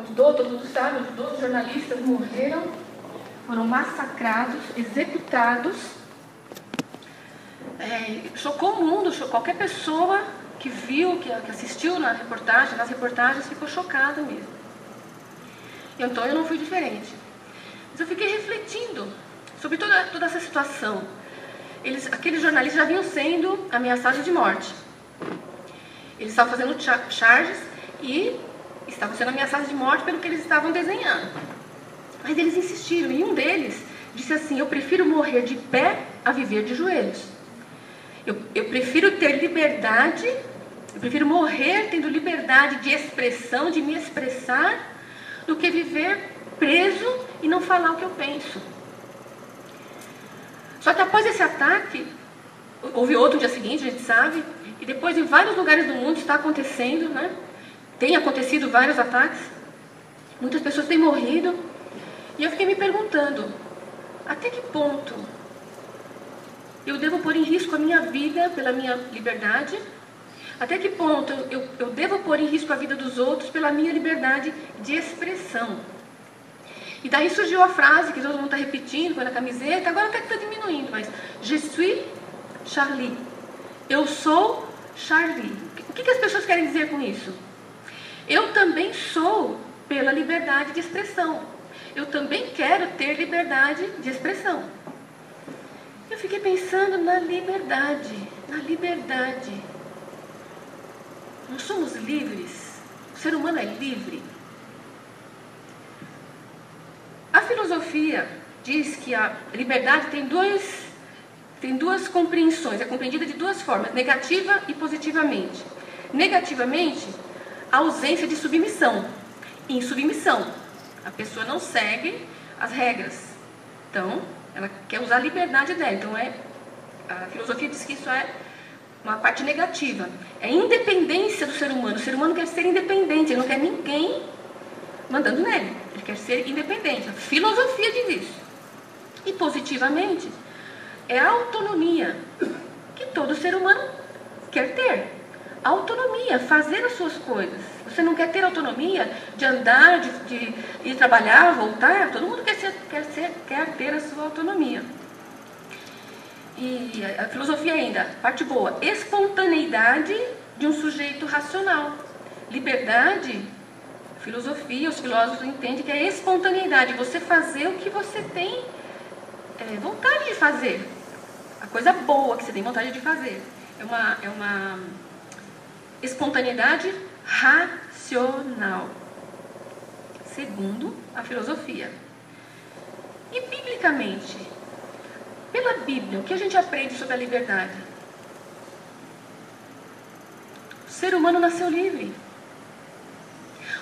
onde todo mundo sabe, onde 12 jornalistas morreram, foram massacrados, executados. É, chocou o mundo, chocou qualquer pessoa que viu, que, que assistiu na reportagem, nas reportagens, ficou chocado mesmo. Então eu não fui diferente. Mas eu fiquei refletindo sobre toda, toda essa situação. Eles, aqueles jornalistas já vinham sendo ameaçados de morte. Eles estavam fazendo charges e estavam sendo ameaçados de morte pelo que eles estavam desenhando. Mas eles insistiram, e um deles disse assim: Eu prefiro morrer de pé a viver de joelhos. Eu, eu prefiro ter liberdade, eu prefiro morrer tendo liberdade de expressão, de me expressar, do que viver preso e não falar o que eu penso. Só que após esse ataque, houve outro dia seguinte, a gente sabe, e depois em vários lugares do mundo está acontecendo, né? Tem acontecido vários ataques, muitas pessoas têm morrido, e eu fiquei me perguntando, até que ponto eu devo pôr em risco a minha vida pela minha liberdade? Até que ponto eu, eu devo pôr em risco a vida dos outros pela minha liberdade de expressão? E daí surgiu a frase que todo mundo está repetindo na camiseta, agora até que está diminuindo, mas Je suis Charlie. Eu sou Charlie. O que, que as pessoas querem dizer com isso? Eu também sou pela liberdade de expressão. Eu também quero ter liberdade de expressão. Eu fiquei pensando na liberdade, na liberdade. Nós somos livres. O ser humano é livre. A filosofia diz que a liberdade tem, dois, tem duas compreensões, é compreendida de duas formas, negativa e positivamente. Negativamente, ausência de submissão. Em submissão, a pessoa não segue as regras. Então, ela quer usar a liberdade dela. Então, é, a filosofia diz que isso é uma parte negativa. É independência do ser humano. O ser humano quer ser independente, ele não quer ninguém mandando nele. Ele quer ser independente. A filosofia diz isso. E positivamente, é a autonomia que todo ser humano quer ter. Autonomia, fazer as suas coisas. Você não quer ter autonomia de andar, de, de ir trabalhar, voltar? Todo mundo quer, ser, quer, ser, quer ter a sua autonomia. E a filosofia ainda, parte boa, espontaneidade de um sujeito racional. Liberdade, filosofia, os filósofos entendem que é espontaneidade, você fazer o que você tem é, vontade de fazer. A coisa boa que você tem vontade de fazer. É uma, é uma espontaneidade racional. Segundo a filosofia. E biblicamente, pela Bíblia, o que a gente aprende sobre a liberdade? O ser humano nasceu livre.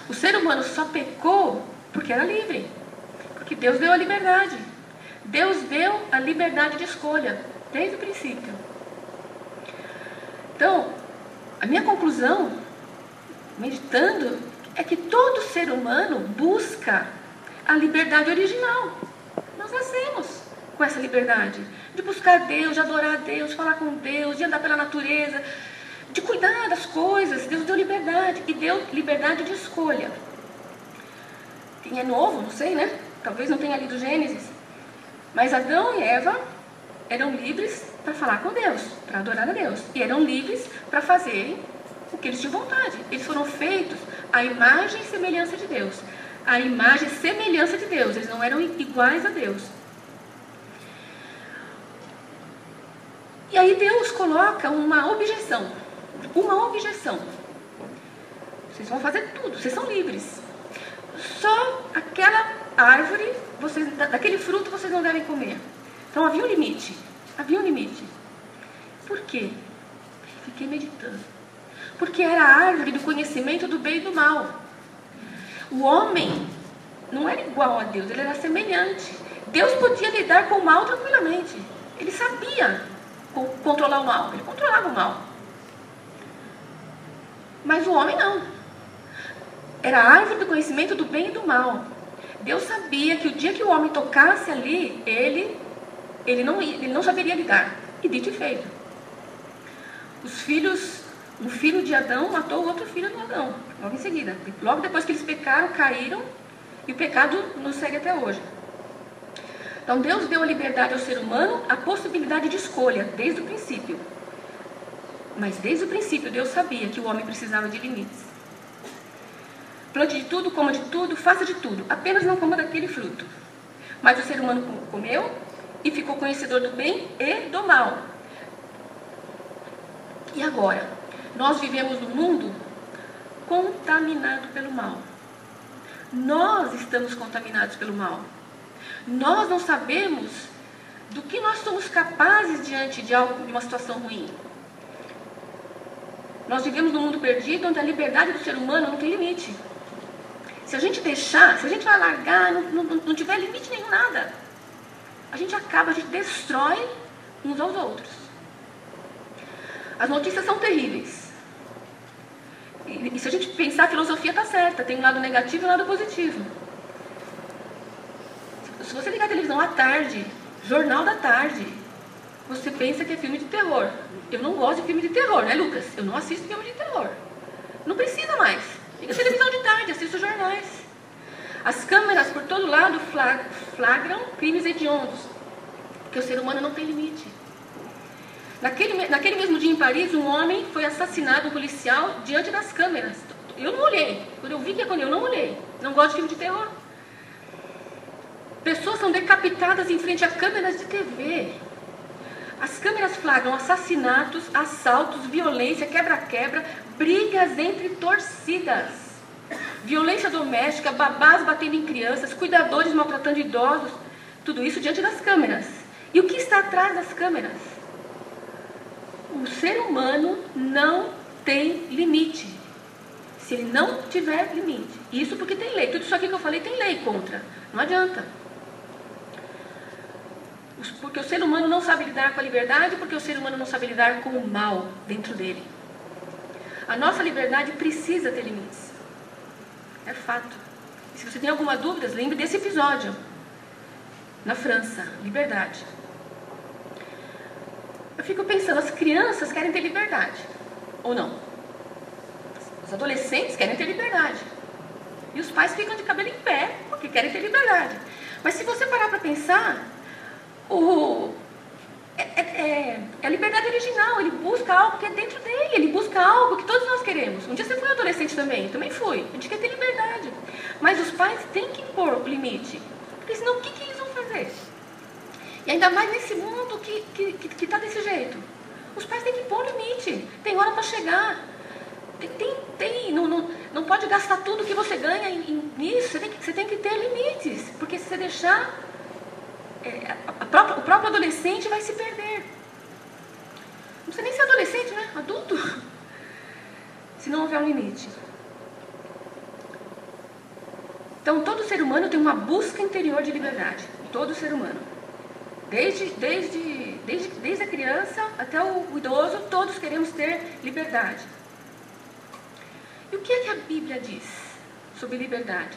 O ser humano só pecou porque era livre. Porque Deus deu a liberdade. Deus deu a liberdade de escolha, desde o princípio. Então, a minha conclusão, meditando, é que todo ser humano busca a liberdade original. Nós nascemos com essa liberdade de buscar Deus, de adorar a Deus, de falar com Deus, de andar pela natureza, de cuidar das coisas. Deus deu liberdade e deu liberdade de escolha. Quem é novo, não sei, né? Talvez não tenha lido Gênesis. Mas Adão e Eva eram livres para falar com Deus, para adorar a Deus. E eram livres para fazerem o que eles tinham vontade. Eles foram feitos à imagem e semelhança de Deus. A imagem e semelhança de Deus. Eles não eram iguais a Deus. E aí Deus coloca uma objeção. Uma objeção. Vocês vão fazer tudo, vocês são livres. Só aquela árvore, vocês, daquele fruto vocês não devem comer. Então havia um limite. Havia um limite. Por quê? Fiquei meditando. Porque era a árvore do conhecimento do bem e do mal. O homem não era igual a Deus, ele era semelhante. Deus podia lidar com o mal tranquilamente. Ele sabia controlar o mal, ele controlava o mal. Mas o homem não. Era a árvore do conhecimento do bem e do mal. Deus sabia que o dia que o homem tocasse ali, ele, ele, não, ele não saberia lidar. E dito e feito. Os filhos um filho de Adão matou o outro filho do Adão, logo em seguida. Logo depois que eles pecaram, caíram, e o pecado nos segue até hoje. Então Deus deu a liberdade ao ser humano, a possibilidade de escolha, desde o princípio. Mas desde o princípio Deus sabia que o homem precisava de limites. Plante de tudo, coma de tudo, faça de tudo, apenas não coma daquele fruto. Mas o ser humano comeu e ficou conhecedor do bem e do mal. E agora? Nós vivemos num mundo contaminado pelo mal. Nós estamos contaminados pelo mal. Nós não sabemos do que nós somos capazes diante de, algo, de uma situação ruim. Nós vivemos num mundo perdido onde a liberdade do ser humano não tem limite. Se a gente deixar, se a gente vai largar, não, não, não tiver limite nenhum nada, a gente acaba, a gente destrói uns aos outros. As notícias são terríveis. E, e se a gente pensar, a filosofia está certa, tem um lado negativo e um lado positivo. Se você ligar a televisão à tarde, jornal da tarde, você pensa que é filme de terror. Eu não gosto de filme de terror, né, Lucas? Eu não assisto filme de terror. Não precisa mais. Liga a televisão de tarde, assista os jornais. As câmeras por todo lado flagram crimes hediondos, porque o ser humano não tem limite. Naquele, naquele mesmo dia em Paris, um homem foi assassinado, um policial, diante das câmeras. Eu não olhei. Quando eu vi que aconteceu, eu não olhei. Não gosto de filme de terror. Pessoas são decapitadas em frente a câmeras de TV. As câmeras flagram assassinatos, assaltos, violência, quebra-quebra, brigas entre torcidas. Violência doméstica, babás batendo em crianças, cuidadores maltratando idosos. Tudo isso diante das câmeras. E o que está atrás das câmeras? O ser humano não tem limite. Se ele não tiver limite. Isso porque tem lei. Tudo isso aqui que eu falei tem lei contra. Não adianta. Porque o ser humano não sabe lidar com a liberdade, porque o ser humano não sabe lidar com o mal dentro dele. A nossa liberdade precisa ter limites. É fato. E se você tem alguma dúvida, lembre desse episódio. Na França, liberdade. Eu fico pensando, as crianças querem ter liberdade. Ou não? Os adolescentes querem ter liberdade. E os pais ficam de cabelo em pé porque querem ter liberdade. Mas se você parar para pensar, o, é, é, é, a liberdade original, ele busca algo que é dentro dele, ele busca algo que todos nós queremos. Um dia você foi adolescente também, também fui. A gente quer ter liberdade. Mas os pais têm que impor o limite. Porque senão o que, que eles vão fazer? E ainda mais nesse mundo que está que, que tá desse jeito. Os pais têm que impor o limite. Tem hora para chegar. Tem, tem, tem não, não, não pode gastar tudo que você ganha nisso. Você tem, que, você tem que ter limites. Porque se você deixar é, própria, o próprio adolescente vai se perder. Não precisa nem ser adolescente, né? Adulto. Se não houver um limite. Então, todo ser humano tem uma busca interior de liberdade. Todo ser humano. Desde, desde, desde, desde a criança até o idoso, todos queremos ter liberdade. E o que é que a Bíblia diz sobre liberdade?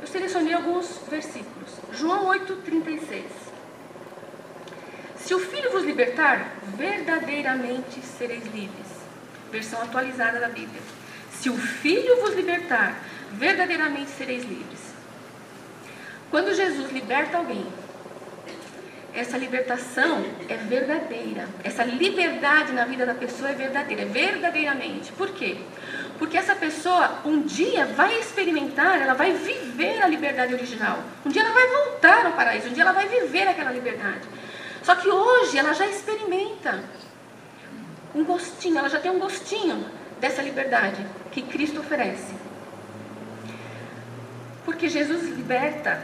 Eu selecionei alguns versículos. João 8,36. Se o Filho vos libertar, verdadeiramente sereis livres. Versão atualizada da Bíblia. Se o Filho vos libertar, verdadeiramente sereis livres. Quando Jesus liberta alguém, essa libertação é verdadeira. Essa liberdade na vida da pessoa é verdadeira, é verdadeiramente. Por quê? Porque essa pessoa um dia vai experimentar, ela vai viver a liberdade original. Um dia ela vai voltar ao paraíso, um dia ela vai viver aquela liberdade. Só que hoje ela já experimenta um gostinho, ela já tem um gostinho dessa liberdade que Cristo oferece. Porque Jesus liberta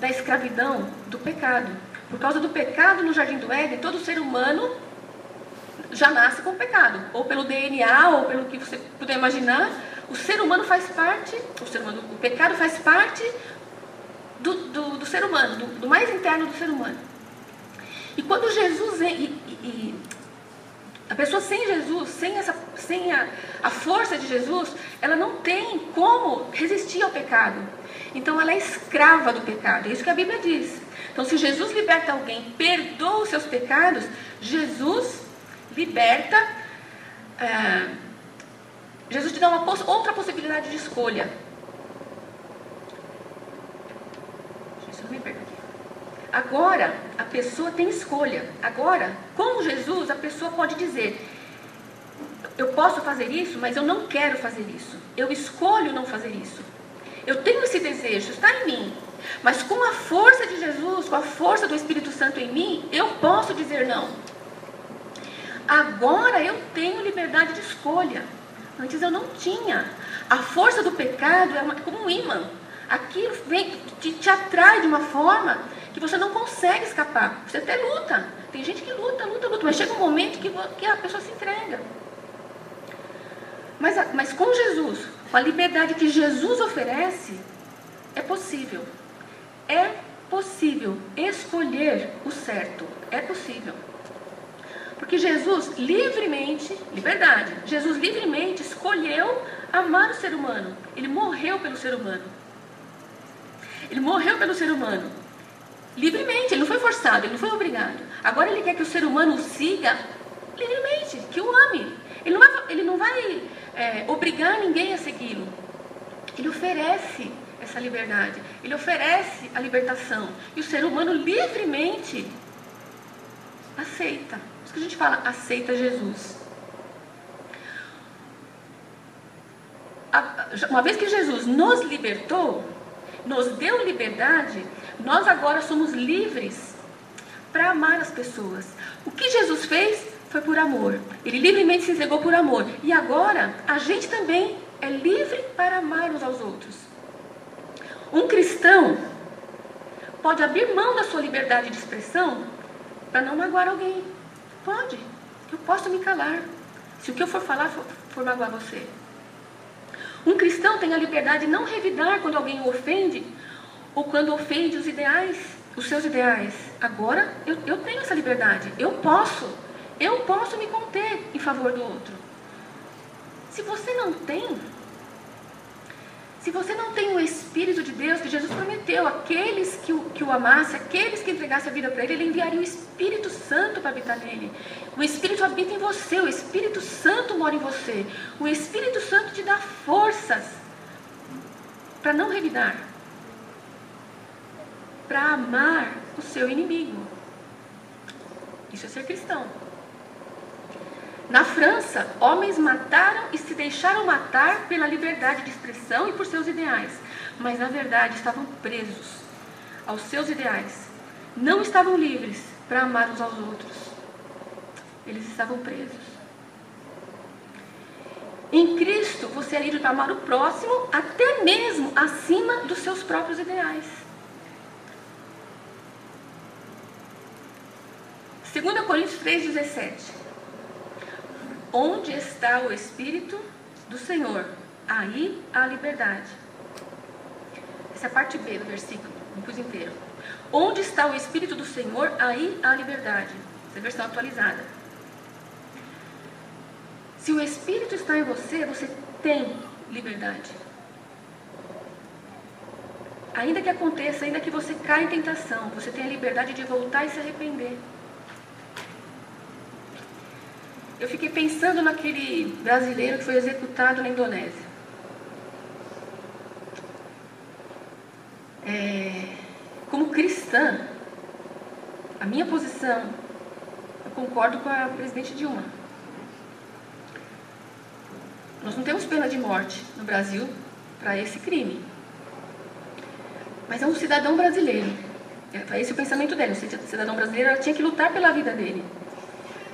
da escravidão do pecado. Por causa do pecado no jardim do Éden, todo ser humano já nasce com pecado, ou pelo DNA, ou pelo que você puder imaginar. O ser humano faz parte, o, ser humano, o pecado faz parte do, do, do ser humano, do, do, mais interno do ser humano. E quando Jesus. E, e, e, a pessoa sem Jesus, sem, essa, sem a, a força de Jesus, ela não tem como resistir ao pecado. Então ela é escrava do pecado. É isso que a Bíblia diz. Então, se Jesus liberta alguém, perdoa os seus pecados, Jesus liberta é, Jesus te dá uma outra possibilidade de escolha. Aqui. Agora, a pessoa tem escolha. Agora, com Jesus, a pessoa pode dizer: Eu posso fazer isso, mas eu não quero fazer isso. Eu escolho não fazer isso. Eu tenho esse desejo, está em mim. Mas com a força de Jesus, com a força do Espírito Santo em mim, eu posso dizer não. Agora eu tenho liberdade de escolha. Antes eu não tinha. A força do pecado é uma, como um imã. Aquilo vem, te, te atrai de uma forma que você não consegue escapar. Você até luta. Tem gente que luta, luta, luta, mas chega um momento que, que a pessoa se entrega. Mas, mas com Jesus, com a liberdade que Jesus oferece, é possível. É possível escolher o certo. É possível. Porque Jesus livremente, liberdade, Jesus livremente escolheu amar o ser humano. Ele morreu pelo ser humano. Ele morreu pelo ser humano. Livremente, ele não foi forçado, ele não foi obrigado. Agora ele quer que o ser humano o siga livremente, que o ame. Ele não vai, ele não vai é, obrigar ninguém a segui-lo. Ele oferece essa liberdade, ele oferece a libertação. E o ser humano livremente aceita isso que a gente fala, aceita Jesus. Uma vez que Jesus nos libertou, nos deu liberdade, nós agora somos livres para amar as pessoas. O que Jesus fez foi por amor. Ele livremente se entregou por amor. E agora a gente também é livre para amar uns aos outros. Um cristão pode abrir mão da sua liberdade de expressão para não magoar alguém. Pode. Eu posso me calar. Se o que eu for falar for, for magoar você. Um cristão tem a liberdade de não revidar quando alguém o ofende ou quando ofende os ideais, os seus ideais. Agora eu, eu tenho essa liberdade. Eu posso. Eu posso me conter em favor do outro. Se você não tem, se você não tem o Espírito de Deus, que Jesus prometeu, aqueles que o, que o amassem, aqueles que entregassem a vida para Ele, Ele enviaria o Espírito Santo para habitar nele. O Espírito habita em você, o Espírito Santo mora em você. O Espírito Santo te dá forças para não revidar, para amar o seu inimigo. Isso é ser cristão. Na França, homens mataram e se deixaram matar pela liberdade de expressão e por seus ideais, mas na verdade estavam presos aos seus ideais. Não estavam livres para amar uns aos outros. Eles estavam presos. Em Cristo, você é livre para amar o próximo, até mesmo acima dos seus próprios ideais. 2 Coríntios 3,17 Onde está o Espírito do Senhor? Aí há liberdade. Essa é a parte B do versículo, não pus inteiro. Onde está o Espírito do Senhor? Aí há liberdade. Essa é a versão atualizada. Se o Espírito está em você, você tem liberdade. Ainda que aconteça, ainda que você caia em tentação, você tem a liberdade de voltar e se arrepender. Eu fiquei pensando naquele brasileiro que foi executado na Indonésia. É, como cristã, a minha posição, eu concordo com a presidente Dilma. Nós não temos pena de morte no Brasil para esse crime. Mas é um cidadão brasileiro. É esse o pensamento dele. O cidadão brasileiro tinha que lutar pela vida dele.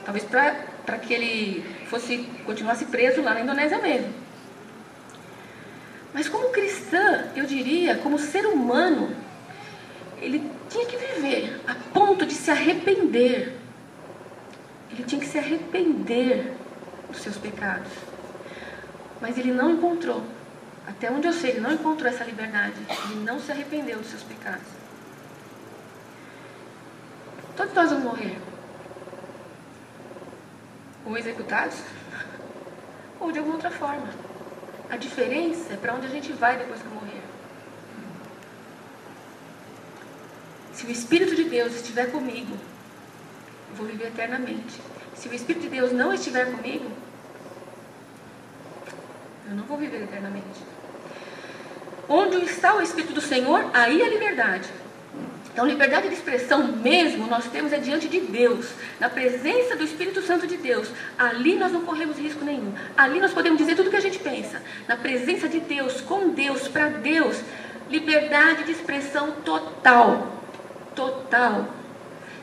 Talvez para para que ele fosse continuasse preso lá na Indonésia mesmo. Mas como cristã, eu diria, como ser humano, ele tinha que viver a ponto de se arrepender. Ele tinha que se arrepender dos seus pecados. Mas ele não encontrou. Até onde eu sei, ele não encontrou essa liberdade. Ele não se arrependeu dos seus pecados. Todos nós vamos morrer ou executados, ou de alguma outra forma. A diferença é para onde a gente vai depois que morrer. Se o Espírito de Deus estiver comigo, eu vou viver eternamente. Se o Espírito de Deus não estiver comigo, Eu não vou viver eternamente. Onde está o Espírito do Senhor, aí a liberdade. Então, liberdade de expressão mesmo nós temos é diante de Deus, na presença do Espírito Santo de Deus. Ali nós não corremos risco nenhum. Ali nós podemos dizer tudo o que a gente pensa. Na presença de Deus, com Deus, para Deus. Liberdade de expressão total. Total.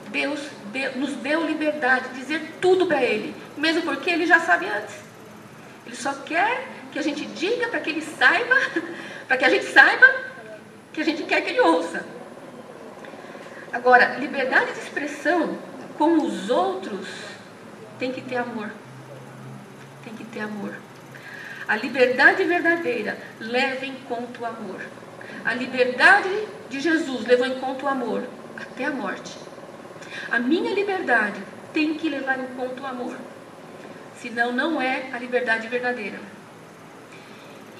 Deus deu, nos deu liberdade de dizer tudo para Ele, mesmo porque Ele já sabe antes. Ele só quer que a gente diga para que Ele saiba, para que a gente saiba que a gente quer que Ele ouça. Agora, liberdade de expressão com os outros tem que ter amor. Tem que ter amor. A liberdade verdadeira leva em conta o amor. A liberdade de Jesus levou em conta o amor até a morte. A minha liberdade tem que levar em conta o amor. Senão, não é a liberdade verdadeira.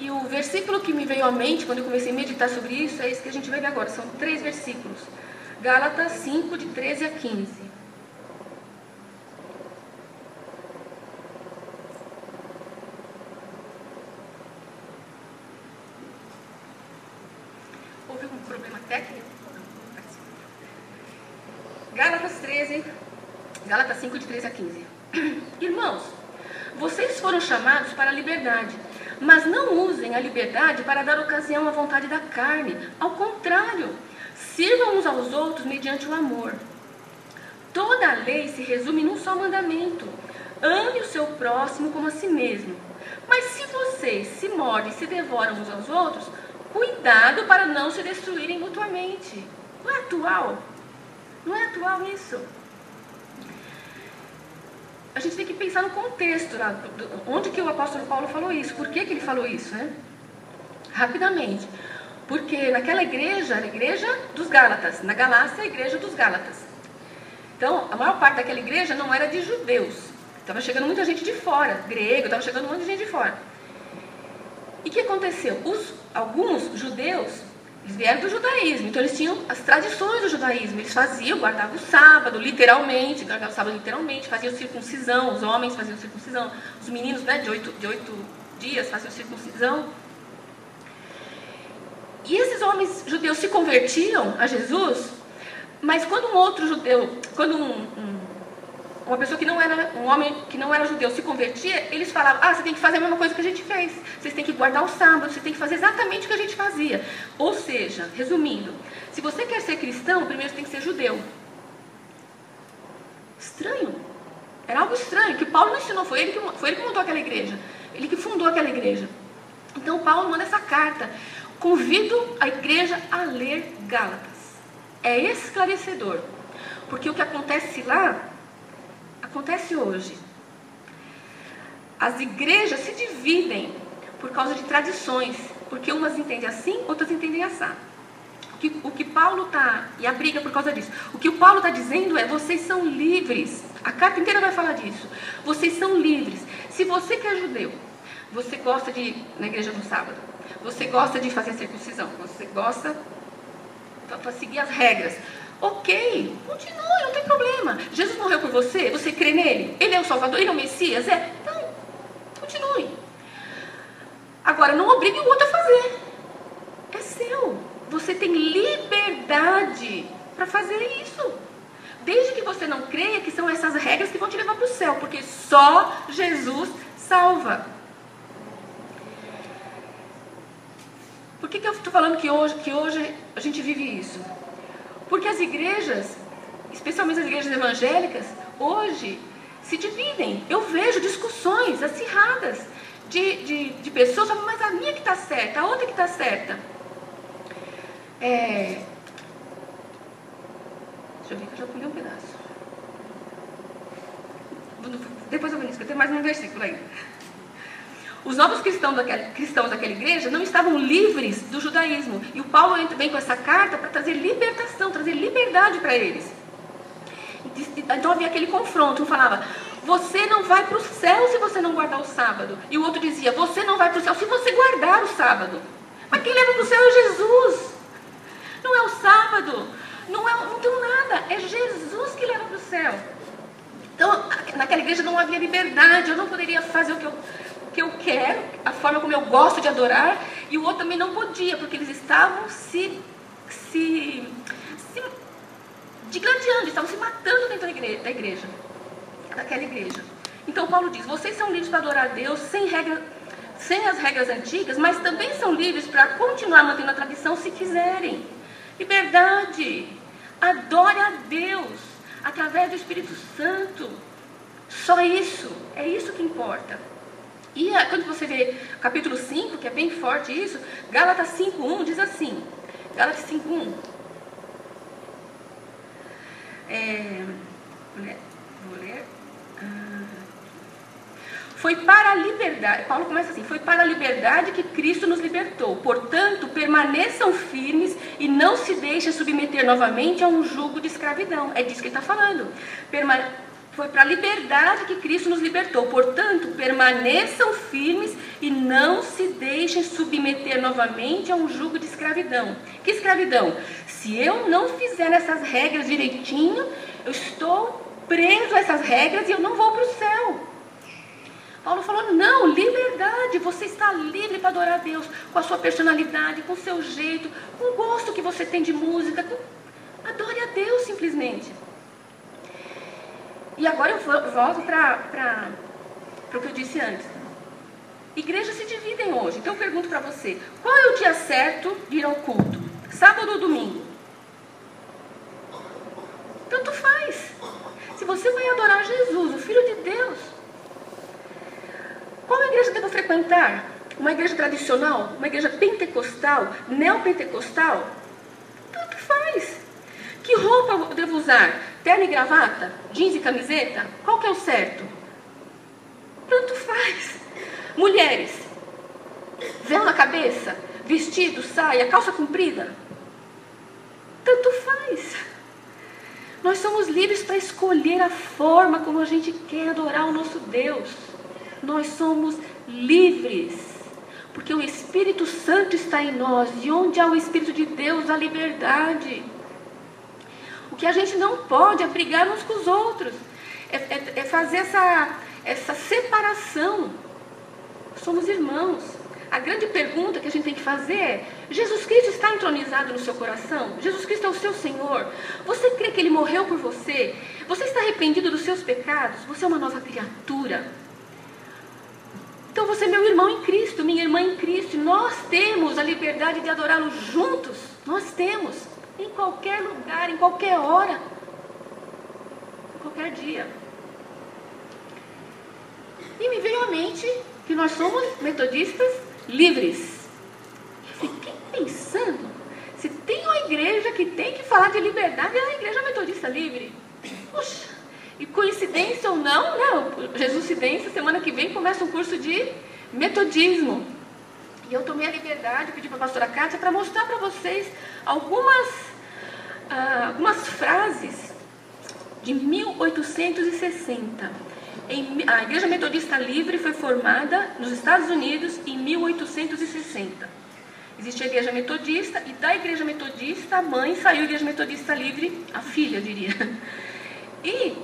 E o versículo que me veio à mente quando eu comecei a meditar sobre isso é esse que a gente vai ver agora. São três versículos. Gálatas 5, de 13 a 15. Houve um problema técnico? Gálatas 13, Gálatas 5, de 13 a 15. Irmãos, vocês foram chamados para a liberdade, mas não usem a liberdade para dar ocasião à vontade da carne. Ao contrário, Sirvam uns aos outros mediante o amor. Toda a lei se resume num só mandamento: ame o seu próximo como a si mesmo. Mas se vocês se mordem e se devoram uns aos outros, cuidado para não se destruírem mutuamente. Não é atual? Não é atual isso? A gente tem que pensar no contexto, onde que o apóstolo Paulo falou isso, por que, que ele falou isso, né? Rapidamente. Porque naquela igreja, a igreja dos Gálatas, na Galácia, a igreja dos Gálatas. Então, a maior parte daquela igreja não era de judeus. Estava chegando muita gente de fora, grego, estava chegando um monte de gente de fora. E o que aconteceu? Os, alguns judeus, eles vieram do judaísmo, então eles tinham as tradições do judaísmo. Eles faziam, guardavam o sábado, literalmente, guardavam o sábado literalmente, faziam circuncisão, os homens faziam circuncisão, os meninos né, de, oito, de oito dias faziam circuncisão. E esses homens judeus se convertiam a Jesus, mas quando um outro judeu, quando um, um, uma pessoa que não era, um homem que não era judeu se convertia, eles falavam, ah, você tem que fazer a mesma coisa que a gente fez. Vocês têm que guardar o sábado, você tem que fazer exatamente o que a gente fazia. Ou seja, resumindo, se você quer ser cristão, primeiro você tem que ser judeu. Estranho. Era algo estranho, que Paulo não ensinou, foi ele que, foi ele que montou aquela igreja. Ele que fundou aquela igreja. Então Paulo manda essa carta. Convido a igreja a ler Gálatas. É esclarecedor. Porque o que acontece lá, acontece hoje. As igrejas se dividem por causa de tradições. Porque umas entendem assim, outras entendem assado. O que, o que Paulo está. E a briga por causa disso. O que o Paulo está dizendo é: vocês são livres. A carta inteira vai falar disso. Vocês são livres. Se você que é judeu, você gosta de ir na igreja no sábado, você gosta de fazer circuncisão, você gosta para seguir as regras. Ok, continue, não tem problema. Jesus morreu por você, você crê nele? Ele é o Salvador, ele é o Messias? É? Então, continue. Agora, não obrigue o outro a fazer. É seu. Você tem liberdade para fazer isso. Desde que você não creia que são essas regras que vão te levar para o céu, porque só Jesus salva. Que, que eu estou falando que hoje, que hoje a gente vive isso? Porque as igrejas, especialmente as igrejas evangélicas, hoje se dividem. Eu vejo discussões acirradas de, de, de pessoas falando, mas a minha que está certa, a outra que está certa. É... Deixa eu ver que eu já pulei um pedaço. Depois eu vou nisso, porque tem mais um versículo ainda. Os novos cristãos daquela, cristãos daquela igreja não estavam livres do judaísmo. E o Paulo vem com essa carta para trazer libertação, trazer liberdade para eles. Então havia aquele confronto. Um falava, você não vai para o céu se você não guardar o sábado. E o outro dizia, você não vai para o céu se você guardar o sábado. Mas quem leva para o céu é Jesus. Não é o sábado. Não, é, não tem nada. É Jesus que leva para o céu. Então, naquela igreja não havia liberdade. Eu não poderia fazer o que eu que eu quero, a forma como eu gosto de adorar, e o outro também não podia, porque eles estavam se, se, se digladiando, estavam se matando dentro da igreja, da igreja, daquela igreja. Então Paulo diz: vocês são livres para adorar a Deus sem regra, sem as regras antigas, mas também são livres para continuar mantendo a tradição se quiserem. Liberdade. Adore a Deus através do Espírito Santo. Só isso. É isso que importa. E quando você vê capítulo 5, que é bem forte isso, Gálatas 5.1 diz assim. Gálatas 5.1. É, vou ler. Foi para a liberdade, Paulo começa assim: foi para a liberdade que Cristo nos libertou. Portanto, permaneçam firmes e não se deixem submeter novamente a um jugo de escravidão. É disso que ele está falando. Perma foi para a liberdade que Cristo nos libertou. Portanto, permaneçam firmes e não se deixem submeter novamente a um jugo de escravidão. Que escravidão? Se eu não fizer essas regras direitinho, eu estou preso a essas regras e eu não vou para o céu. Paulo falou: não, liberdade, você está livre para adorar a Deus com a sua personalidade, com o seu jeito, com o gosto que você tem de música. Com... Adore a Deus simplesmente. E agora eu volto para o que eu disse antes. Igrejas se dividem hoje. Então eu pergunto para você: qual é o dia certo de ir ao culto? Sábado ou domingo? Tanto faz. Se você vai adorar Jesus, o Filho de Deus, qual igreja devo frequentar? Uma igreja tradicional? Uma igreja pentecostal? Neopentecostal? Tanto faz. Que roupa devo usar? Terno e gravata? Jeans e camiseta? Qual que é o certo? Tanto faz. Mulheres, véu na cabeça, vestido, saia, calça comprida? Tanto faz. Nós somos livres para escolher a forma como a gente quer adorar o nosso Deus nós somos livres. Porque o Espírito Santo está em nós. E onde há o Espírito de Deus, há liberdade. O que a gente não pode é brigar uns com os outros. É, é, é fazer essa, essa separação. Somos irmãos. A grande pergunta que a gente tem que fazer é: Jesus Cristo está entronizado no seu coração? Jesus Cristo é o seu Senhor? Você crê que Ele morreu por você? Você está arrependido dos seus pecados? Você é uma nova criatura. Então você é meu irmão em Cristo, minha irmã em Cristo. Nós temos a liberdade de adorá-lo juntos. Nós temos. Em qualquer lugar, em qualquer hora. Em qualquer dia. E me veio à mente que nós somos metodistas livres. Eu fiquei pensando, se tem uma igreja que tem que falar de liberdade, é a igreja metodista livre. Puxa, e coincidência ou não, não, Jesuscidência, semana que vem começa um curso de metodismo. E eu tomei a liberdade, pedi para a pastora Kátia para mostrar para vocês algumas, ah, algumas frases de 1860. Em, a Igreja Metodista Livre foi formada nos Estados Unidos em 1860. Existe a Igreja Metodista e da Igreja Metodista a mãe saiu a Igreja Metodista Livre, a filha, eu diria. E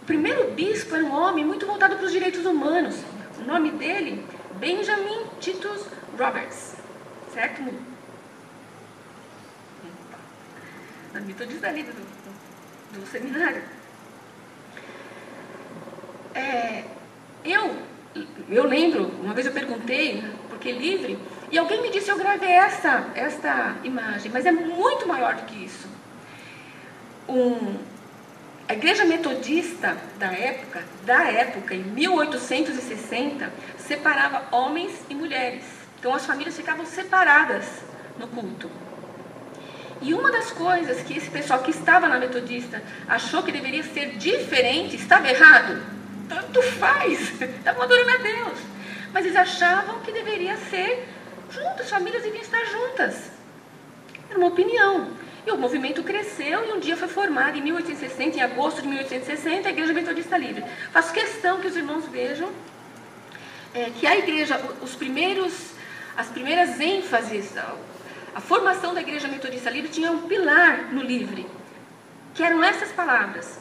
o primeiro bispo era um homem muito voltado para os direitos humanos. O nome dele, Benjamin Titus Roberts. Certo? Na metodista ali do, do, do seminário. É, eu, eu lembro, uma vez eu perguntei, porque livre, e alguém me disse, eu gravei essa, esta imagem, mas é muito maior do que isso. Um, a igreja metodista da época, da época, em 1860, separava homens e mulheres. Então as famílias ficavam separadas no culto. E uma das coisas que esse pessoal que estava na metodista achou que deveria ser diferente, estava errado. Tanto faz, estavam adorando a Deus. Mas eles achavam que deveria ser juntos, as famílias deviam estar juntas. Era uma opinião. E o movimento cresceu e um dia foi formado em 1860, em agosto de 1860, a Igreja Metodista Livre. Faço questão que os irmãos vejam é, que a igreja, os primeiros, as primeiras ênfases, a, a formação da Igreja Metodista Livre tinha um pilar no livre, que eram essas palavras.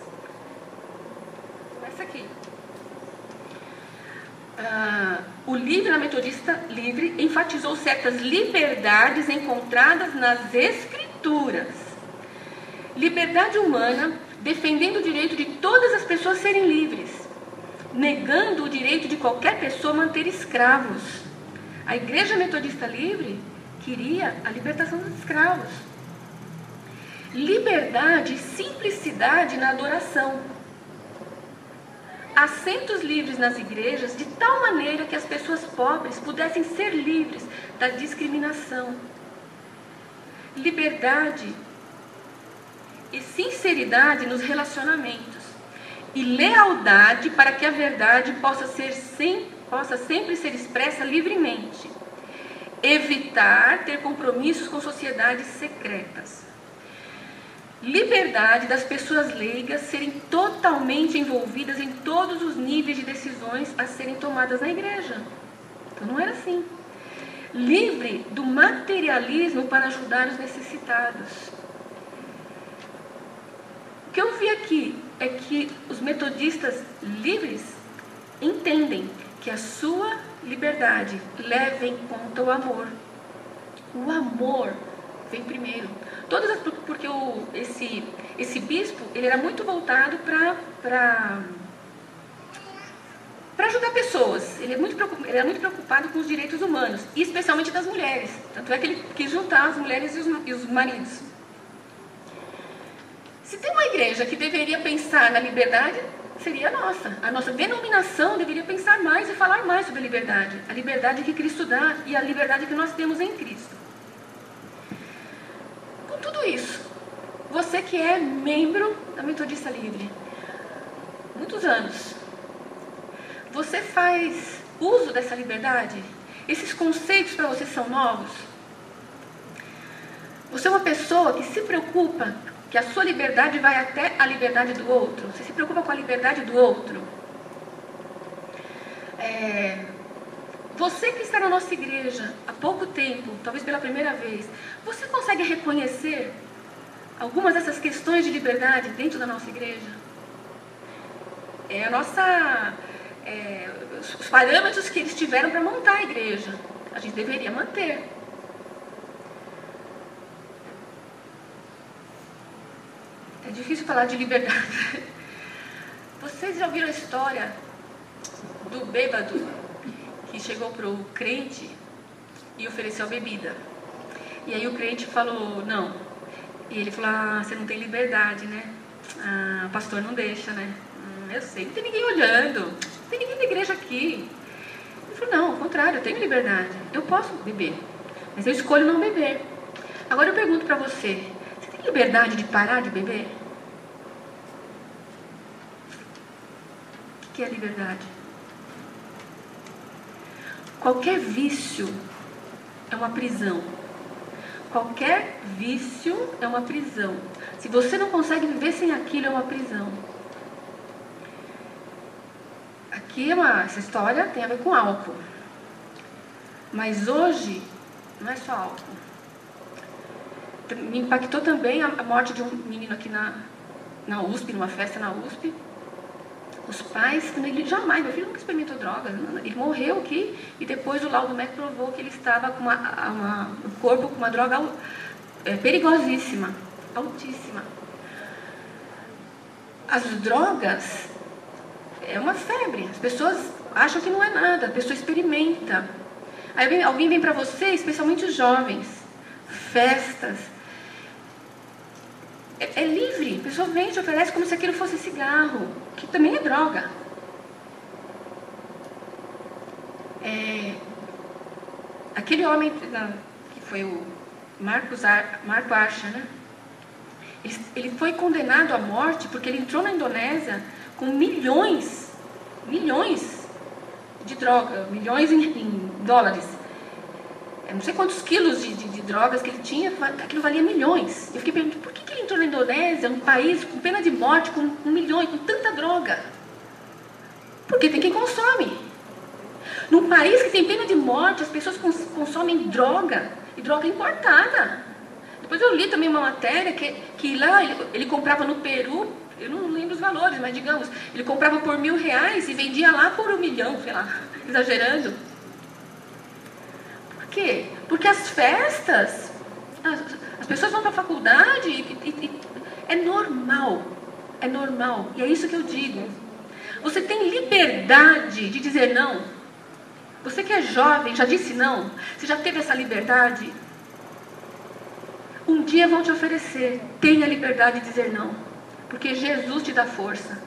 Essa aqui. ah, o livro metodista livre enfatizou certas liberdades encontradas nas escrituras. Liberdade humana, defendendo o direito de todas as pessoas serem livres, negando o direito de qualquer pessoa manter escravos. A Igreja Metodista Livre queria a libertação dos escravos. Liberdade e simplicidade na adoração assentos livres nas igrejas de tal maneira que as pessoas pobres pudessem ser livres da discriminação. Liberdade e sinceridade nos relacionamentos. E lealdade para que a verdade possa, ser sem, possa sempre ser expressa livremente. Evitar ter compromissos com sociedades secretas liberdade das pessoas leigas serem totalmente envolvidas em todos os níveis de decisões a serem tomadas na igreja. Então não era assim. Livre do materialismo para ajudar os necessitados. O que eu vi aqui é que os metodistas livres entendem que a sua liberdade leva em conta o amor. O amor vem primeiro. Todas as, porque o, esse, esse bispo ele era muito voltado para para ajudar pessoas. Ele, é muito ele era muito preocupado com os direitos humanos, e especialmente das mulheres. Tanto é que ele quis juntar as mulheres e os, e os maridos. Se tem uma igreja que deveria pensar na liberdade, seria a nossa. A nossa denominação deveria pensar mais e falar mais sobre a liberdade. A liberdade que Cristo dá e a liberdade que nós temos em Cristo tudo isso. Você que é membro da Metodista Livre, muitos anos, você faz uso dessa liberdade? Esses conceitos para você são novos? Você é uma pessoa que se preocupa que a sua liberdade vai até a liberdade do outro? Você se preocupa com a liberdade do outro? É, você que está na nossa igreja há pouco tempo, talvez pela primeira vez, você consegue reconhecer algumas dessas questões de liberdade dentro da nossa igreja? É a nossa. É, os parâmetros que eles tiveram para montar a igreja. A gente deveria manter. É difícil falar de liberdade. Vocês já ouviram a história do bêbado que chegou para o crente e ofereceu bebida. E aí o crente falou, não. E ele falou, ah, você não tem liberdade, né? Ah, o pastor não deixa, né? Hum, eu sei, não tem ninguém olhando, não tem ninguém da igreja aqui. Ele falou, não, ao contrário, eu tenho liberdade. Eu posso beber, mas eu escolho não beber. Agora eu pergunto para você, você tem liberdade de parar de beber? O que é liberdade? Qualquer vício é uma prisão. Qualquer vício é uma prisão. Se você não consegue viver sem aquilo, é uma prisão. Aqui é uma, essa história tem a ver com álcool. Mas hoje não é só álcool. Me impactou também a, a morte de um menino aqui na, na USP, numa festa na USP os pais, ele jamais, meu filho nunca experimentou drogas, ele morreu aqui e depois o laudo médico provou que ele estava com uma, uma um corpo com uma droga é, perigosíssima, altíssima. As drogas é uma febre, as pessoas acham que não é nada, a pessoa experimenta. Aí alguém, vem para você, especialmente os jovens, festas, é, é livre, a pessoa vem e te oferece como se aquilo fosse cigarro que também é droga. É, aquele homem que foi o Marcos Ar, Marco Archer, né? Ele foi condenado à morte porque ele entrou na Indonésia com milhões, milhões de droga, milhões em, em dólares. Eu não sei quantos quilos de, de, de, drogas que ele tinha, aquilo valia milhões. Eu fiquei perguntando, por que, que ele entrou na Indonésia, um país com pena de morte, com, com milhões, com tanta droga? Porque tem quem consome. Num país que tem pena de morte, as pessoas cons consomem droga, e droga importada. Depois eu li também uma matéria que, que lá ele, ele comprava no Peru, eu não lembro os valores, mas digamos, ele comprava por mil reais e vendia lá por um milhão, sei lá. exagerando. Por quê? Porque as festas, as, as pessoas vão para a faculdade e, e, e é normal. É normal. E é isso que eu digo. Você tem liberdade de dizer não. Você que é jovem, já disse não? Você já teve essa liberdade? Um dia vão te oferecer. Tenha liberdade de dizer não. Porque Jesus te dá força.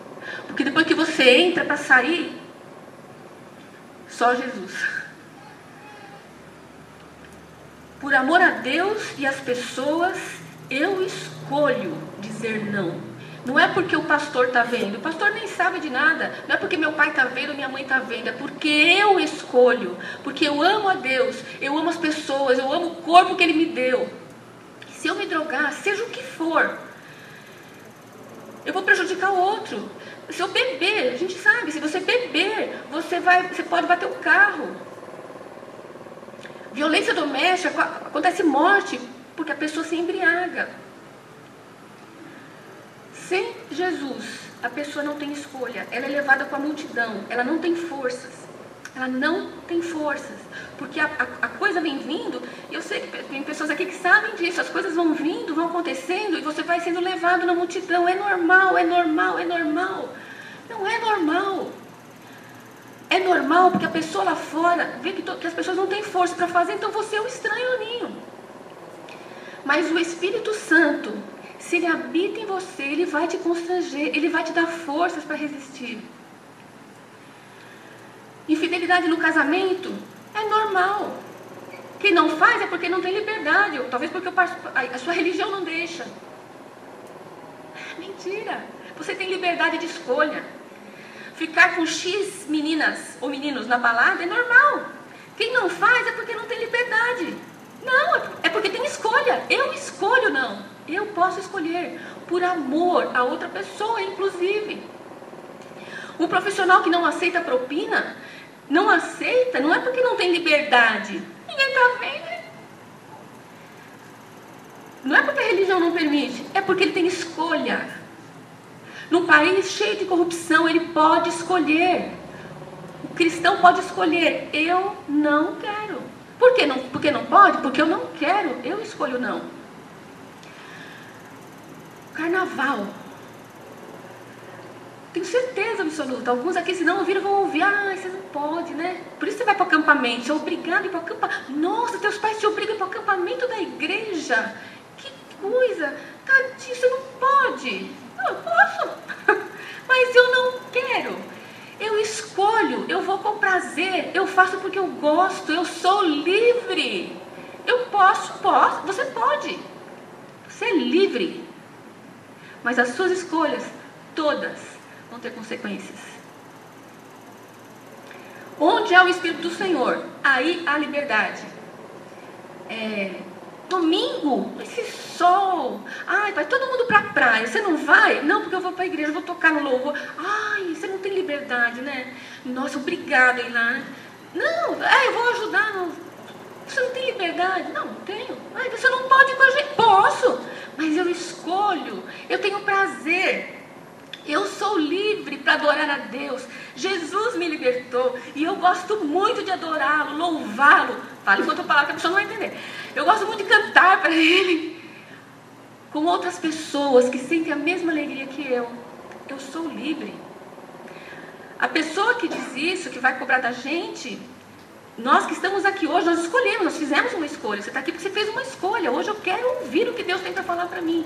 Porque depois que você entra para sair, só Jesus. Por amor a Deus e às pessoas, eu escolho dizer não. Não é porque o pastor está vendo, o pastor nem sabe de nada. Não é porque meu pai está vendo, minha mãe está vendo. É porque eu escolho. Porque eu amo a Deus, eu amo as pessoas, eu amo o corpo que Ele me deu. Se eu me drogar, seja o que for, eu vou prejudicar o outro. Se eu beber, a gente sabe, se você beber, você, vai, você pode bater o carro. Violência doméstica, acontece morte porque a pessoa se embriaga. Sem Jesus, a pessoa não tem escolha. Ela é levada com a multidão. Ela não tem forças. Ela não tem forças. Porque a, a, a, coisa vem vindo, e eu sei que tem pessoas aqui que sabem disso, as coisas vão vindo, vão acontecendo, e você vai sendo levado na multidão. É normal, é normal, é normal. Não é normal. É normal porque a pessoa lá fora vê que, to, que as pessoas não têm força para fazer, então você é o estranho ninho. Mas o Espírito Santo, se ele habita em você, ele vai te constranger, ele vai te dar forças para resistir. Infidelidade no casamento é normal. Quem não faz é porque não tem liberdade, ou talvez porque a sua religião não deixa. Mentira. Você tem liberdade de escolha. Ficar com X meninas ou meninos na balada é normal. Quem não faz é porque não tem liberdade. Não, é porque tem escolha. Eu escolho não. Eu posso escolher por amor a outra pessoa, inclusive. Um profissional que não aceita propina, não aceita, não é porque não tem liberdade. Ninguém está vendo. Não é porque a religião não permite, é porque ele tem escolha. Num país cheio de corrupção, ele pode escolher. O cristão pode escolher. Eu não quero. Por que não, porque não pode? Porque eu não quero. Eu escolho não. Carnaval. Tenho certeza absoluta. Alguns aqui, se não ouviram, vão ouvir. Ah, pode, né? Por isso você vai para o acampamento. É obrigado para o acampamento. Nossa, teus pais te obrigam para o acampamento da igreja. Que coisa. Tadinho, você não pode. Não, eu posso. Mas eu não quero. Eu escolho, eu vou com prazer, eu faço porque eu gosto, eu sou livre. Eu posso, posso, você pode. Você é livre. Mas as suas escolhas, todas, vão ter consequências. Onde há o Espírito do Senhor, aí há liberdade. É, domingo, esse sol. Ai, vai todo mundo para a praia. Você não vai? Não, porque eu vou para a igreja, vou tocar no louvor. Ai, você não tem liberdade, né? Nossa, obrigada ir lá. Não, é, eu vou ajudar. Não. Você não tem liberdade? Não, tenho. Ai, você não pode ir com a gente. Posso, mas eu escolho. Eu tenho prazer. Eu sou livre para adorar a Deus. Jesus me libertou e eu gosto muito de adorá-lo, louvá-lo. Fale enquanto eu falar que a pessoa não vai entender. Eu gosto muito de cantar para Ele com outras pessoas que sentem a mesma alegria que eu. Eu sou livre. A pessoa que diz isso, que vai cobrar da gente, nós que estamos aqui hoje, nós escolhemos, nós fizemos uma escolha. Você está aqui porque você fez uma escolha. Hoje eu quero ouvir o que Deus tem para falar para mim.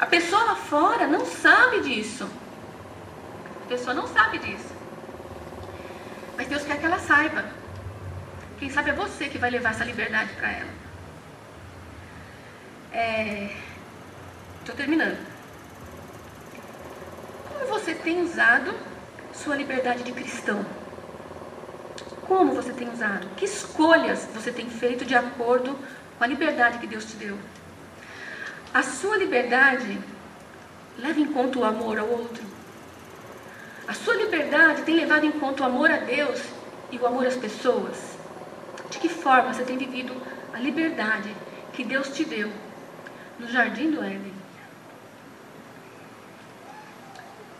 A pessoa lá fora não sabe disso. A pessoa não sabe disso. Mas Deus quer que ela saiba. Quem sabe é você que vai levar essa liberdade para ela. Estou é... terminando. Como você tem usado sua liberdade de cristão? Como você tem usado? Que escolhas você tem feito de acordo com a liberdade que Deus te deu? A sua liberdade leva em conta o amor ao outro. A sua liberdade tem levado em conta o amor a Deus e o amor às pessoas? De que forma você tem vivido a liberdade que Deus te deu no jardim do Éden?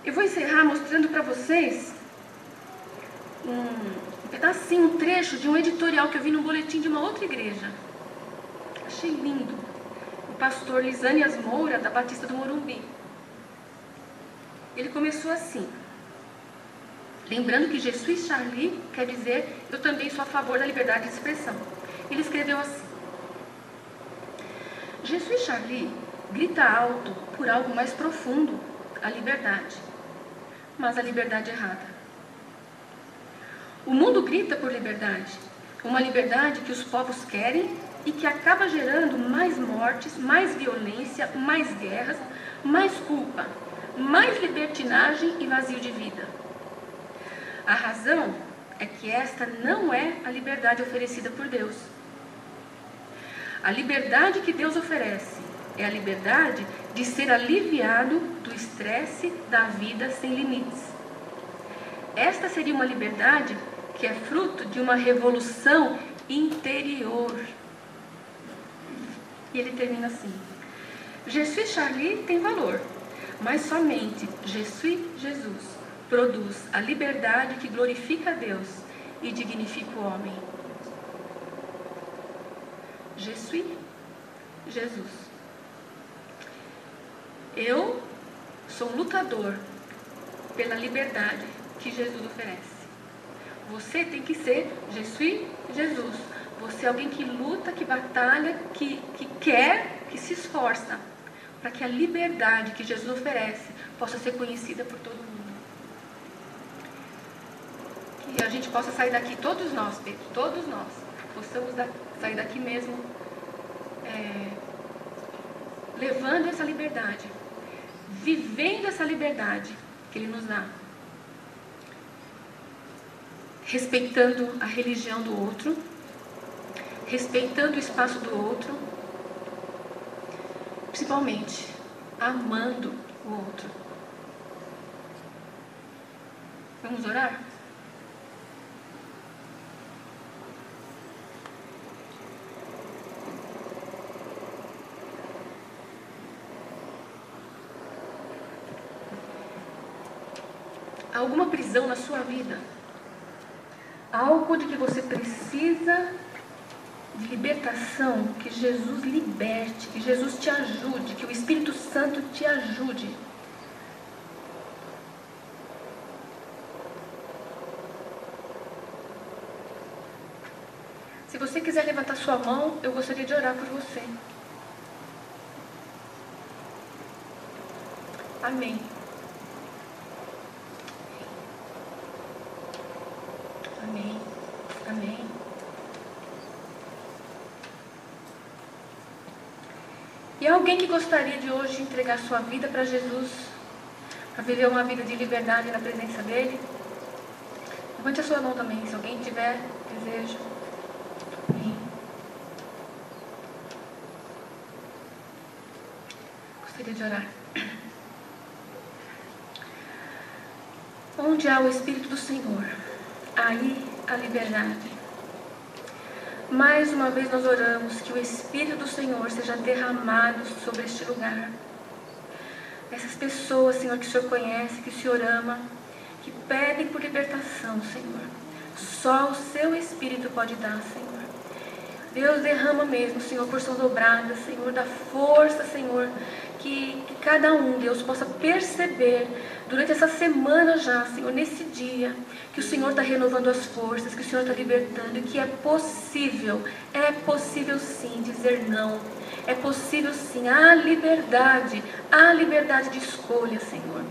Eu vou encerrar mostrando para vocês um pedacinho, um trecho de um editorial que eu vi no boletim de uma outra igreja. Achei lindo. O pastor Lisânias Moura, da Batista do Morumbi. Ele começou assim. Lembrando que Jesus Charlie quer dizer eu também sou a favor da liberdade de expressão. Ele escreveu assim: Jesus Charlie grita alto por algo mais profundo, a liberdade, mas a liberdade errada. O mundo grita por liberdade, uma liberdade que os povos querem e que acaba gerando mais mortes, mais violência, mais guerras, mais culpa, mais libertinagem e vazio de vida. A razão é que esta não é a liberdade oferecida por Deus. A liberdade que Deus oferece é a liberdade de ser aliviado do estresse da vida sem limites. Esta seria uma liberdade que é fruto de uma revolução interior. E ele termina assim: Jesus Charlie tem valor, mas somente Jesus Jesus produz a liberdade que glorifica a Deus e dignifica o homem. Jesus Jesus. Eu sou um lutador pela liberdade que Jesus oferece. Você tem que ser Jesus Jesus. Você é alguém que luta, que batalha, que, que quer, que se esforça para que a liberdade que Jesus oferece possa ser conhecida por todo mundo. Que a gente possa sair daqui, todos nós, Pedro, todos nós, possamos da, sair daqui mesmo é, levando essa liberdade, vivendo essa liberdade que Ele nos dá, respeitando a religião do outro respeitando o espaço do outro, principalmente amando o outro. Vamos orar? Há alguma prisão na sua vida? Algo de que você precisa de libertação, que Jesus liberte, que Jesus te ajude, que o Espírito Santo te ajude. Se você quiser levantar sua mão, eu gostaria de orar por você. Amém. Amém. E alguém que gostaria de hoje entregar sua vida para Jesus, para viver uma vida de liberdade na presença dEle? Levante a sua mão também, se alguém tiver desejo. Amém. Gostaria de orar. Onde há o Espírito do Senhor, aí a liberdade. Mais uma vez nós oramos que o Espírito do Senhor seja derramado sobre este lugar. Essas pessoas, Senhor, que o Senhor conhece, que o Senhor ama, que pedem por libertação, Senhor. Só o seu Espírito pode dar, Senhor. Deus derrama mesmo, Senhor, porção dobrada, Senhor, da força, Senhor, que, que cada um, Deus, possa perceber durante essa semana já, Senhor, nesse dia, que o Senhor está renovando as forças, que o Senhor está libertando e que é possível, é possível sim dizer não. É possível sim, há liberdade, há liberdade de escolha, Senhor.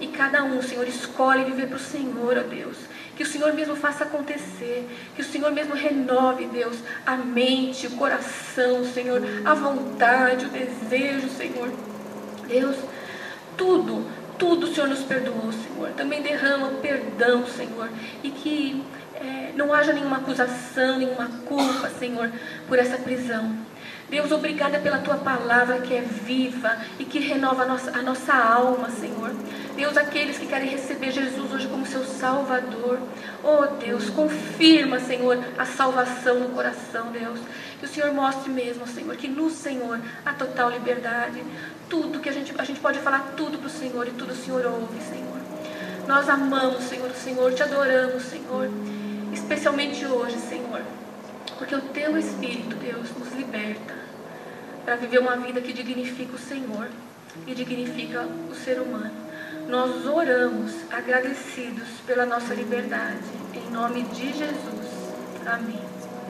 E cada um, Senhor, escolhe viver para o Senhor, ó Deus. Que o Senhor mesmo faça acontecer. Que o Senhor mesmo renove, Deus, a mente, o coração, Senhor, a vontade, o desejo, Senhor. Deus, tudo, tudo o Senhor nos perdoou, Senhor. Também derrama perdão, Senhor. E que é, não haja nenhuma acusação, nenhuma culpa, Senhor, por essa prisão. Deus, obrigada pela tua palavra que é viva e que renova a nossa, a nossa alma, Senhor. Deus, aqueles que querem receber Jesus hoje como seu Salvador. Oh, Deus, confirma, Senhor, a salvação no coração, Deus. Que o Senhor mostre mesmo, Senhor, que no Senhor há total liberdade. Tudo que a gente, a gente pode falar tudo para o Senhor e tudo o Senhor ouve, Senhor. Nós amamos, Senhor, o Senhor, te adoramos, Senhor. especialmente hoje, Senhor, porque o Teu Espírito, Deus, nos liberta para viver uma vida que dignifica o Senhor e dignifica o ser humano. Nós oramos agradecidos pela nossa liberdade, em nome de Jesus. Amém.